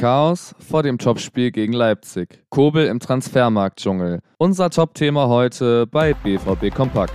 Chaos vor dem Topspiel gegen Leipzig. Kobel im Transfermarktdschungel. Unser Top-Thema heute bei BVB Kompakt.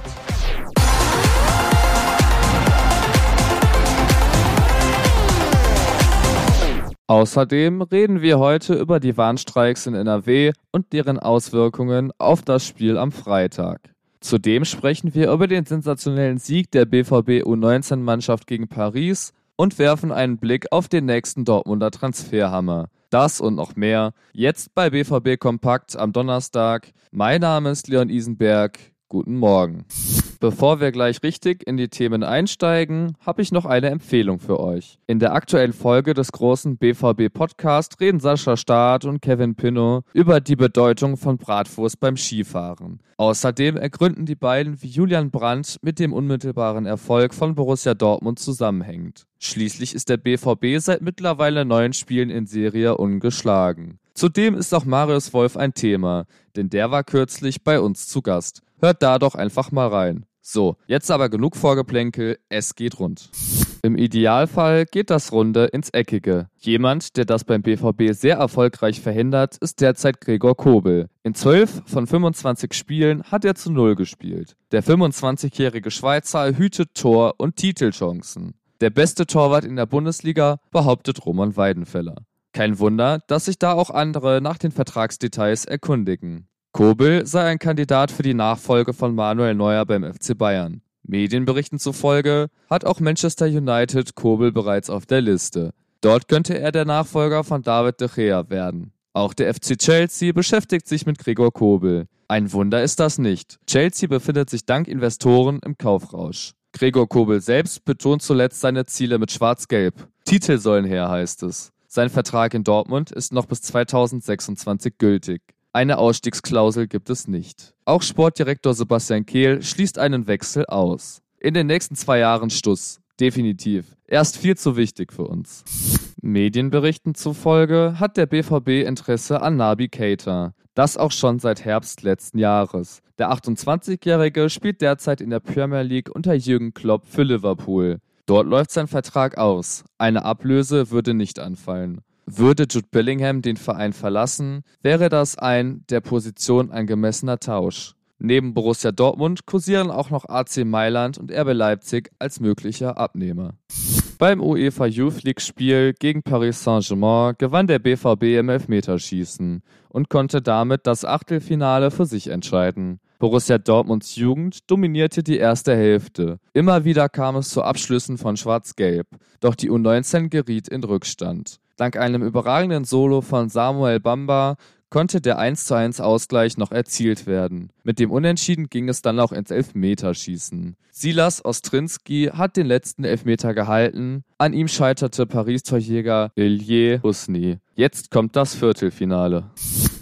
Außerdem reden wir heute über die Warnstreiks in NRW und deren Auswirkungen auf das Spiel am Freitag. Zudem sprechen wir über den sensationellen Sieg der BVB U19-Mannschaft gegen Paris und werfen einen Blick auf den nächsten Dortmunder Transferhammer. Das und noch mehr jetzt bei BVB Kompakt am Donnerstag. Mein Name ist Leon Isenberg. Guten Morgen. Bevor wir gleich richtig in die Themen einsteigen, habe ich noch eine Empfehlung für euch. In der aktuellen Folge des großen BVB Podcast reden Sascha Staat und Kevin Pinnow über die Bedeutung von Bratwurst beim Skifahren. Außerdem ergründen die beiden, wie Julian Brandt mit dem unmittelbaren Erfolg von Borussia Dortmund zusammenhängt. Schließlich ist der BVB seit mittlerweile neun Spielen in Serie ungeschlagen. Zudem ist auch Marius Wolf ein Thema, denn der war kürzlich bei uns zu Gast. Hört da doch einfach mal rein. So, jetzt aber genug Vorgeplänkel, es geht rund. Im Idealfall geht das Runde ins Eckige. Jemand, der das beim BVB sehr erfolgreich verhindert, ist derzeit Gregor Kobel. In 12 von 25 Spielen hat er zu Null gespielt. Der 25-jährige Schweizer hütet Tor und Titelchancen. Der beste Torwart in der Bundesliga behauptet Roman Weidenfeller. Kein Wunder, dass sich da auch andere nach den Vertragsdetails erkundigen. Kobel sei ein Kandidat für die Nachfolge von Manuel Neuer beim FC Bayern. Medienberichten zufolge hat auch Manchester United Kobel bereits auf der Liste. Dort könnte er der Nachfolger von David de Gea werden. Auch der FC Chelsea beschäftigt sich mit Gregor Kobel. Ein Wunder ist das nicht. Chelsea befindet sich dank Investoren im Kaufrausch. Gregor Kobel selbst betont zuletzt seine Ziele mit Schwarz-Gelb. Titel sollen her, heißt es. Sein Vertrag in Dortmund ist noch bis 2026 gültig. Eine Ausstiegsklausel gibt es nicht. Auch Sportdirektor Sebastian Kehl schließt einen Wechsel aus. In den nächsten zwei Jahren Stuss. Definitiv. Er ist viel zu wichtig für uns. Medienberichten zufolge hat der BVB Interesse an Nabi Keita. Das auch schon seit Herbst letzten Jahres. Der 28-Jährige spielt derzeit in der Premier League unter Jürgen Klopp für Liverpool. Dort läuft sein Vertrag aus. Eine Ablöse würde nicht anfallen. Würde Jude Bellingham den Verein verlassen, wäre das ein der Position angemessener Tausch. Neben Borussia Dortmund kursieren auch noch AC Mailand und RB Leipzig als möglicher Abnehmer. Beim UEFA Youth League Spiel gegen Paris Saint-Germain gewann der BVB im Elfmeterschießen und konnte damit das Achtelfinale für sich entscheiden. Borussia Dortmunds Jugend dominierte die erste Hälfte. Immer wieder kam es zu Abschlüssen von Schwarz-Gelb, doch die U19 geriet in Rückstand. Dank einem überragenden Solo von Samuel Bamba konnte der 1:1 Ausgleich noch erzielt werden. Mit dem Unentschieden ging es dann auch ins Elfmeterschießen. Silas Ostrinski hat den letzten Elfmeter gehalten. An ihm scheiterte Paris-Torjäger Ilie Husni. Jetzt kommt das Viertelfinale.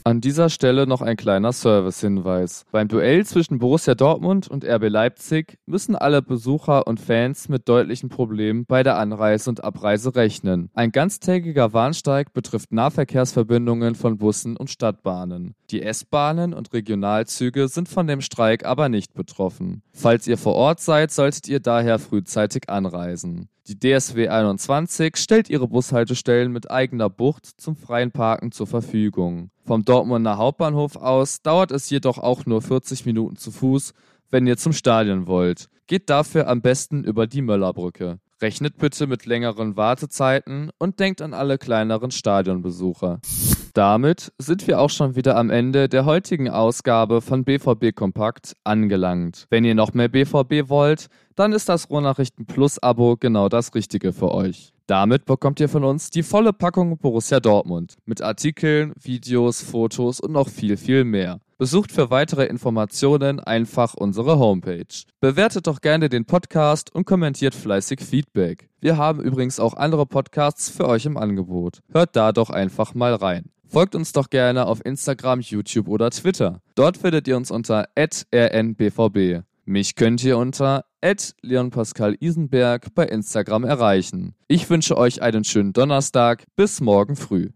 An dieser Stelle noch ein kleiner Servicehinweis. Beim Duell zwischen Borussia Dortmund und RB Leipzig müssen alle Besucher und Fans mit deutlichen Problemen bei der Anreise und Abreise rechnen. Ein ganztägiger Warnsteig betrifft Nahverkehrsverbindungen von Bussen und Stadtbahnen. Die S-Bahnen und Regionalzüge sind von dem Streik aber nicht betroffen. Falls ihr vor Ort seid, solltet ihr daher frühzeitig anreisen. Die DSW 21 stellt ihre Bushaltestellen mit eigener Bucht zum freien Parken zur Verfügung. Vom Dortmunder Hauptbahnhof aus dauert es jedoch auch nur 40 Minuten zu Fuß, wenn ihr zum Stadion wollt. Geht dafür am besten über die Möllerbrücke. Rechnet bitte mit längeren Wartezeiten und denkt an alle kleineren Stadionbesucher. Damit sind wir auch schon wieder am Ende der heutigen Ausgabe von BVB Kompakt angelangt. Wenn ihr noch mehr BVB wollt, dann ist das Rohnachrichten Plus Abo genau das Richtige für euch. Damit bekommt ihr von uns die volle Packung Borussia Dortmund mit Artikeln, Videos, Fotos und noch viel, viel mehr. Besucht für weitere Informationen einfach unsere Homepage. Bewertet doch gerne den Podcast und kommentiert fleißig Feedback. Wir haben übrigens auch andere Podcasts für euch im Angebot. Hört da doch einfach mal rein. Folgt uns doch gerne auf Instagram, YouTube oder Twitter. Dort findet ihr uns unter rnbvb. Mich könnt ihr unter Leon Pascal Isenberg bei Instagram erreichen. Ich wünsche euch einen schönen Donnerstag. Bis morgen früh.